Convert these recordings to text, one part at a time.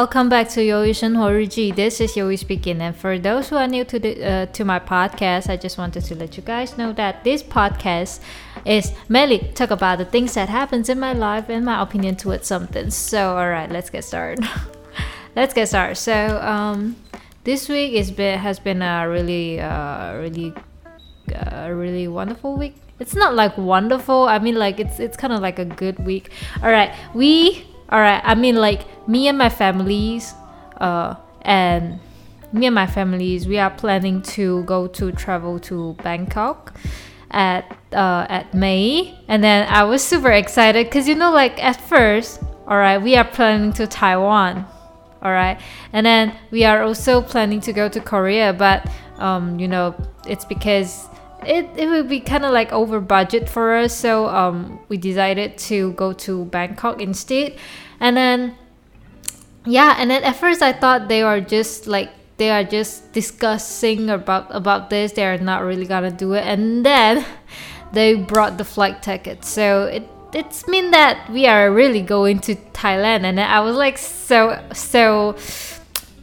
welcome back to Yoi Shenhuo Riji. This is Yoi speaking, and for those who are new to the uh, to my podcast, I just wanted to let you guys know that this podcast is mainly talk about the things that happens in my life and my opinion towards something. So, all right, let's get started. let's get started. So, um, this week is been has been a really, uh, really, uh, really wonderful week. It's not like wonderful. I mean, like it's it's kind of like a good week. All right, we all right i mean like me and my families uh and me and my families we are planning to go to travel to bangkok at uh at may. And then i was super excited because you know like at first all right we are planning to taiwan all right? And then we are also planning to go to korea but um you know it's because it, it would be kind of like over budget for us so um, we decided to go to bangkok instead. And then yeah and then at first i thought they were just like they are just discussing about about this. They are not really gonna do it. And then they brought the flight ticket so it it's mean that we are really going to thailand. And i was like so so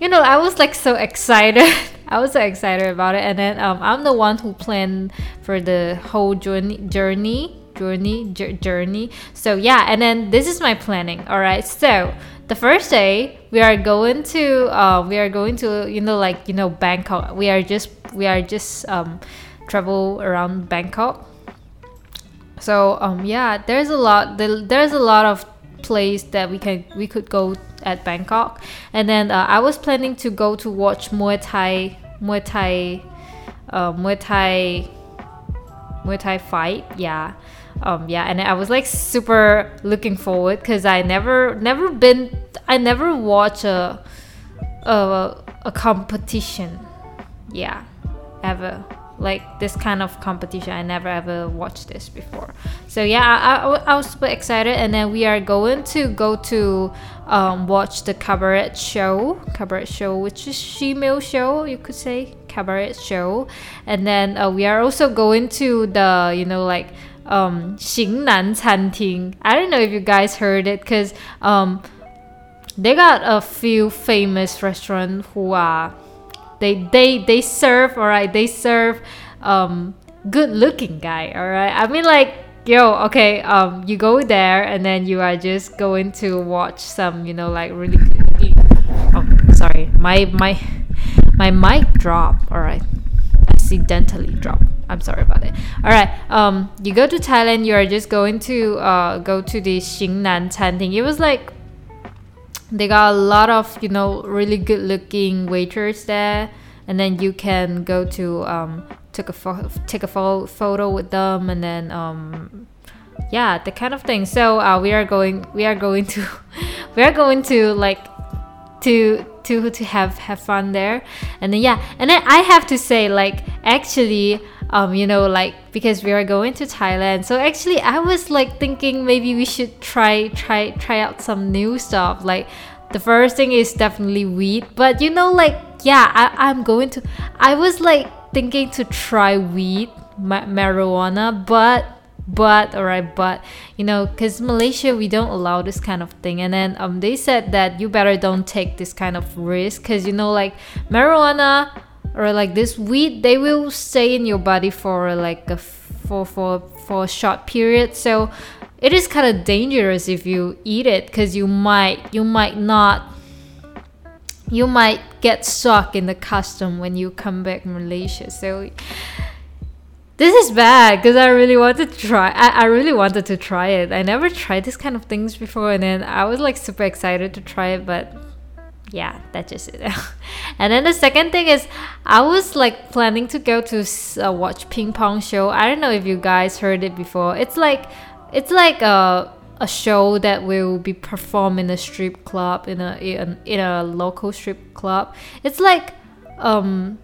you know i was like so excited I was so excited about it, and then um, I'm the one who planned for the whole journey, journey, journey, journey. So yeah, and then this is my planning. All right, so the first day we are going to, uh, we are going to, you know, like you know, Bangkok. We are just, we are just um, travel around Bangkok. So um, yeah, there's a lot. There's a lot of place that we can we could go at Bangkok. And then uh, I was planning to go to watch Muay Thai, Muay Thai, uh, Muay Thai, Muay Thai fight. Yeah. Um, yeah, and I was like super looking forward because I never, never been, I never watch a, a, a competition. Yeah, ever like this kind of competition. I never ever watched this before. So yeah, I, I, I was super excited, and then we are going to go to um, watch the cabaret show, cabaret show, which is shemale show, you could say cabaret show, and then uh, we are also going to the you know like um Xingnan Ting. I don't know if you guys heard it, cause um they got a few famous restaurants who are they they they serve all right they serve um good looking guy all right i mean like yo okay um you go there and then you are just going to watch some you know like really oh sorry my my my mic drop all right accidentally drop i'm sorry about it. All right um you go to thailand you are just going to uh go to the xingnan thing. It was like they got a lot of you know really good looking waiters there. And then you can go to um, take a fo- take a fo- photo with them and then um, yeah the kind of thing. So uh, we are going we are going to we are going to like to to to have have fun there and then yeah and then i have to say like actually um, you know, like because we are going to Thailand. So actually, I was like thinking maybe we should try try try out some new stuff. Like the first thing is definitely weed, but you know, like yeah, I, I'm going to. I was like thinking to try weed, ma- marijuana, but but alright but you know because malaysia we don't allow this kind of thing. And then um they said that you better don't take this kind of risk because you know like marijuana or like this weed they will stay in your body for like a for for for a short period. So it is kind of dangerous if you eat it because you might you might not you might get stuck in the custom when you come back Malaysia. So this is bad because I really wanted to try I, I really wanted to try it I never tried this kind of things before and then I was like super excited to try it but yeah, that's just it. and then the second thing is, I was like planning to go to uh, watch ping pong show. I don't know if you guys heard it before. It's like, it's like a a show that will be performed in a strip club in a in, in a local strip club. It's like, um,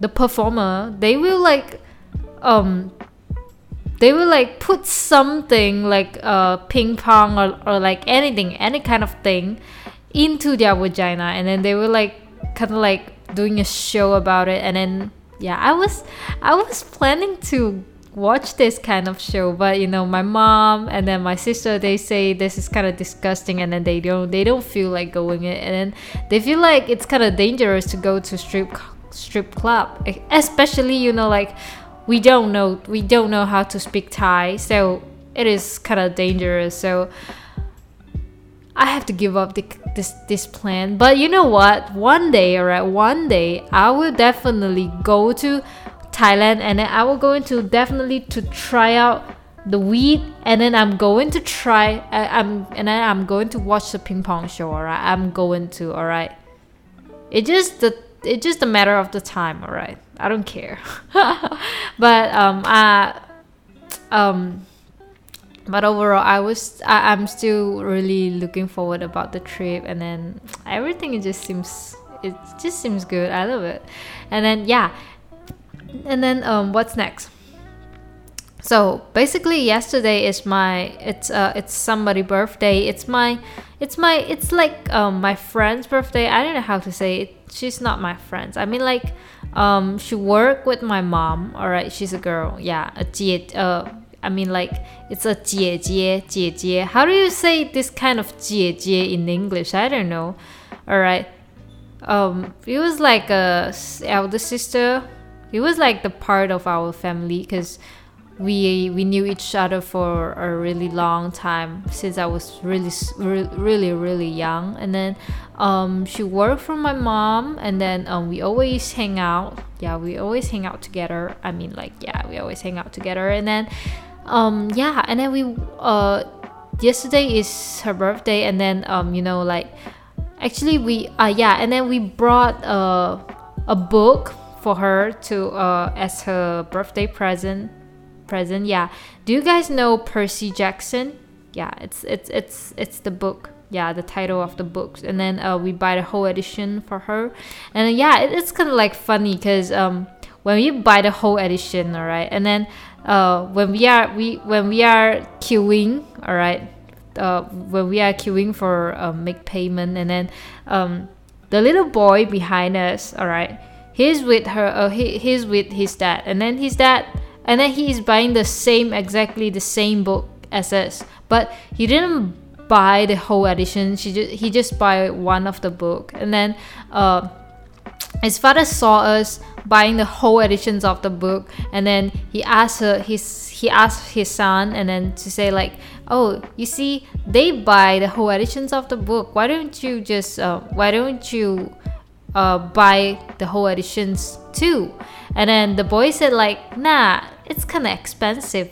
the performer they will like, um, they will like put something like uh ping pong or, or like anything any kind of thing into their vagina. And then they were like kind of like doing a show about it. And then yeah i was i was planning to watch this kind of show but you know my mom and then my sister they say this is kind of disgusting and then they don't they don't feel like going it. And then they feel like it's kind of dangerous to go to strip strip club especially you know like we don't know we don't know how to speak thai so it is kind of dangerous so I have to give up the, this this plan. But you know what? One day, alright, one day I will definitely go to Thailand and then I will go into definitely to try out the weed and then I'm going to try uh, I, am and then I'm going to watch the ping pong show alright I'm going to alright it just the it's just a matter of the time alright I don't care but um I um but overall I was I, I'm still really looking forward about the trip and then everything it just seems it just seems good I love it and then yeah and then um, what's next? So basically, yesterday is my it's uh it's somebody birthday. It's my it's my it's like um my friend's birthday. I don't know how to say it she's not my friends. I mean, like, um, she work with my mom. All right, she's a girl. Yeah, a. Uh, I mean, like, it's a. How do you say this kind of jie in English? I don't know. All right. Um, it was like a elder sister. It was like the part of our family because we we knew each other for a really long time since I was really really really young. And then um, she worked for my mom and then um, we always hang out. Yeah we always hang out together. I mean like yeah we always hang out together. And then um, yeah and then we uh, yesterday is her birthday and then um, you know like actually we uh, yeah and then we brought uh, a book for her to uh, as her birthday present. Present, yeah. Do you guys know Percy Jackson? Yeah, it's it's it's it's the book. Yeah, the title of the book, and then uh, we buy the whole edition for her, and uh, yeah, it, it's kind of like funny because um when you buy the whole edition, all right, and then uh when we are we when we are queuing, all right, uh when we are queuing for uh, make payment, and then um the little boy behind us, all right, he's with her uh, he, he's with his dad and then his dad and then he is buying the same exactly the same book as us. But he didn't buy the whole edition. She just he just buy one of the book. And then uh, his father saw us buying the whole editions of the book. And then he asked her his he asked his son and then to say like oh you see they buy the whole editions of the book. Why don't you just uh, why don't you uh, buy the whole editions too. And then the boy said like, nah, it's kind of expensive.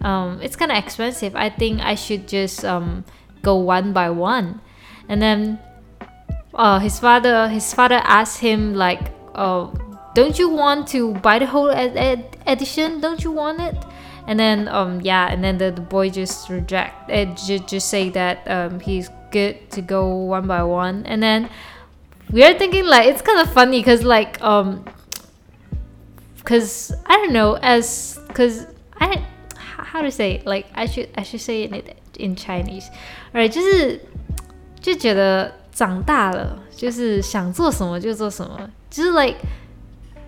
Um, it's kind of expensive. I think I should just um, go one by one. And then uh, his father his father asked him like, oh, don't you want to buy the whole ed- ed- edition? Don't you want it? And then um yeah, and then the, the boy just reject it uh, just, just say that um he's good to go one by one. And then we are thinking like it's kind of funny because like um because i don't know as because i how to say like i should i should say it in chinese right 就是就觉得长大了就是想做什么就做什么就是 like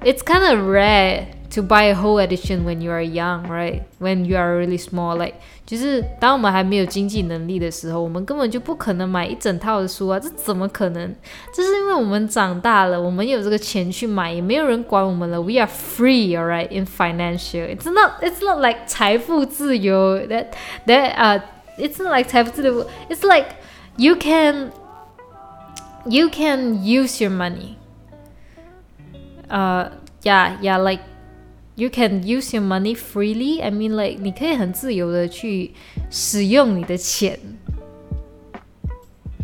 it's kind of rare to buy a whole edition when you are young, right? When you are really small, like 就是当我们还没有经济能力的时候，我们根本就不可能买一整套的书啊，这怎么可能？这是因为我们长大了，我们有这个钱去买，也没有人管我们了。We are free, alright, in financial. It's not, it's not like 财富自由 that that uh, it's not like 财富自由。It's like you can you can use your money. Uh, yeah, yeah, like you can use your money freely. I mean, like 你可以很自由的去使用你的钱。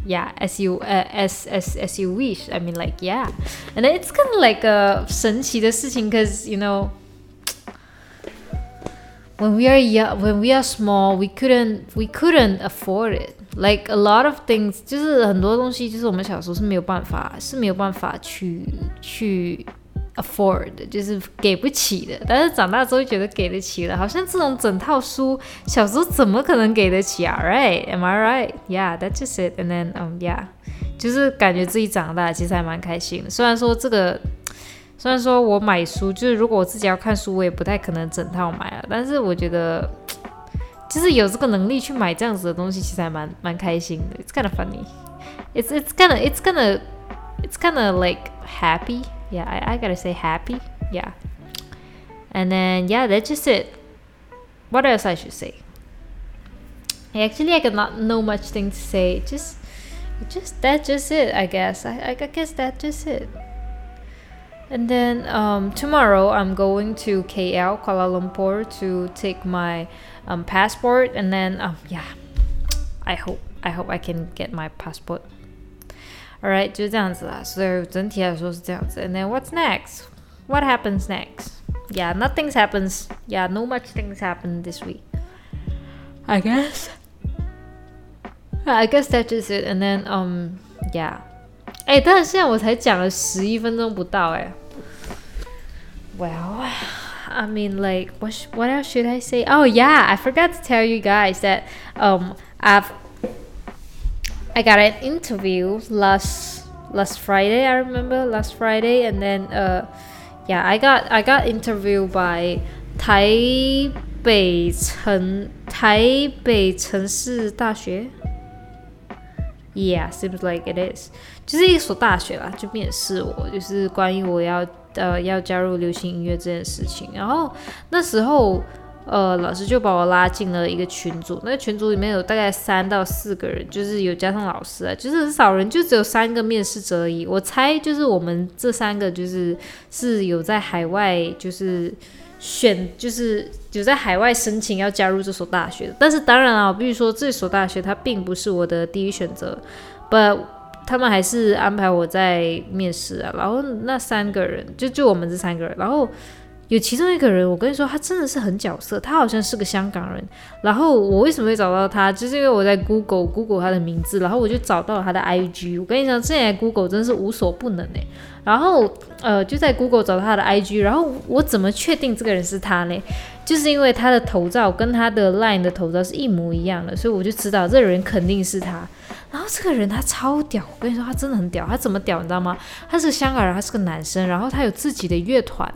Yeah, as you uh, as as as you wish. I mean, like yeah, and it's kind of like a 神奇的事情，cause you know. When we are young, when we are small, we couldn't we couldn't afford it. Like a lot of things，就是很多东西，就是我们小时候是没有办法，是没有办法去去 afford 就是给不起的，但是长大之后觉得给得起了，好像这种整套书小时候怎么可能给得起啊？Right? Am I right? Yeah, that's just it. And then, um, yeah，就是感觉自己长大其实还蛮开心的。虽然说这个，虽然说我买书，就是如果我自己要看书，我也不太可能整套买啊。但是我觉得，就是有这个能力去买这样子的东西，其实还蛮蛮开心的。It's kind of funny. It's it's kind of it's kind of it's kind of like happy. Yeah, I I gotta say happy. Yeah. And then yeah, that's just it. What else I should say? Actually, I got not no much thing to say. Just just that just it. I guess. I I guess that just it. And then um, tomorrow I'm going to KL, Kuala Lumpur, to take my um, passport. And then um, yeah, I hope I hope I can get my passport. Alright，就是这样子啦。所以整体来说是这样子。And then what's next? What happens next? Yeah, nothing happens. Yeah, no much things happen this week. I guess. I guess that's just it. And then um yeah. 哎，但是现在我才讲了十一分钟不到哎。well, I mean, like, what sh- what else should I say? Oh yeah, I forgot to tell you guys that um I've I got an interview last last Friday. I remember last Friday, and then uh yeah, I got I got interviewed by 台北城台北城市大学。Yeah, seems like it is. 就是一所大学啦，就面试我，就是关于我要呃要加入流行音乐这件事情。然后那时候， 呃，老师就把我拉进了一个群组，那个群组里面有大概三到四个人，就是有加上老师啊，就是很少人，就只有三个面试者而已。我猜就是我们这三个就是是有在海外，就是选，就是有在海外申请要加入这所大学的。但是当然啊，我必须说这所大学它并不是我的第一选择，but 他们还是安排我在面试啊，然后那三个人就就我们这三个人，然后有其中一个人，我跟你说，他真的是很角色，他好像是个香港人。然后我为什么会找到他，就是因为我在 Google Google 他的名字，然后我就找到了他的 IG。我跟你讲，现在 Google 真是无所不能哎。然后呃，就在 Google 找到他的 IG，然后我怎么确定这个人是他呢？就是因为他的头照跟他的 Line 的头照是一模一样的，所以我就知道这个人肯定是他。然后这个人他超屌，我跟你说他真的很屌。他怎么屌你知道吗？他是香港人，他是个男生，然后他有自己的乐团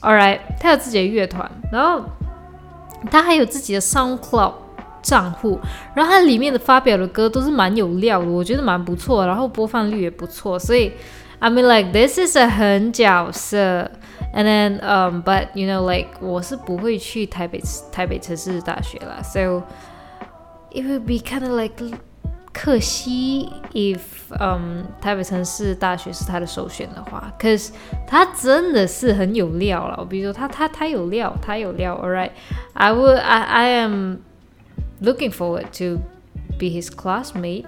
，All right，他有自己的乐团，然后他还有自己的 SoundCloud 账户，然后他里面的发表的歌都是蛮有料的，我觉得蛮不错，然后播放率也不错，所以 I mean like this is a 很角色。And then um but you know like 我是不会去台北台北城市大学啦，so it would be kind of like 可惜，if 嗯台北城市大学是他的首选的话，可是他真的是很有料了。我比如说他他他有料，他有料。All right，I would I I am looking forward to be his classmate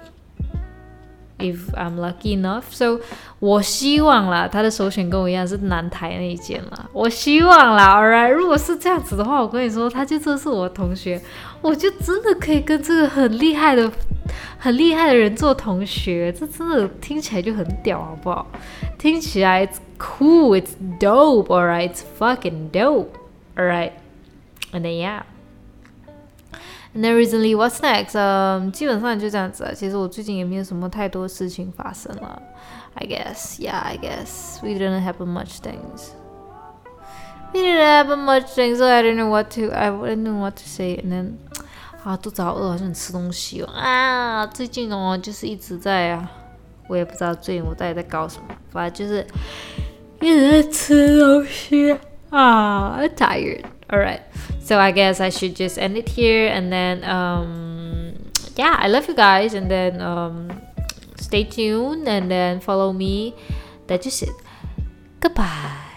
if I'm lucky enough. So 我希望啦，他的首选跟我一样是南台那一间啦。我希望啦，All right，如果是这样子的话，我跟你说，他就真是我同学，我就真的可以跟这个很厉害的。很厉害的人做同学，这真的听起来就很屌，好不好？听起来 it's cool, it's dope，All right，it's fucking dope, alright. And yeah. And then recently, what's next? 嗯，基本上就这样子了。其实我最近也没有什么太多事情发生了。I guess, yeah, I guess we didn't have much things. We didn't have much things, so I didn't know what to. I didn't know what to say, and then. 啊，肚子好饿，好想吃东西哦！啊，最近哦，就是一直在啊，我也不知道最近我到底在搞什么，反正就是一直在吃东西啊。I'm Tired. Alright, so I guess I should just end it here, and then um, yeah, I love you guys, and then um, stay tuned, and then follow me. That's just it. Goodbye.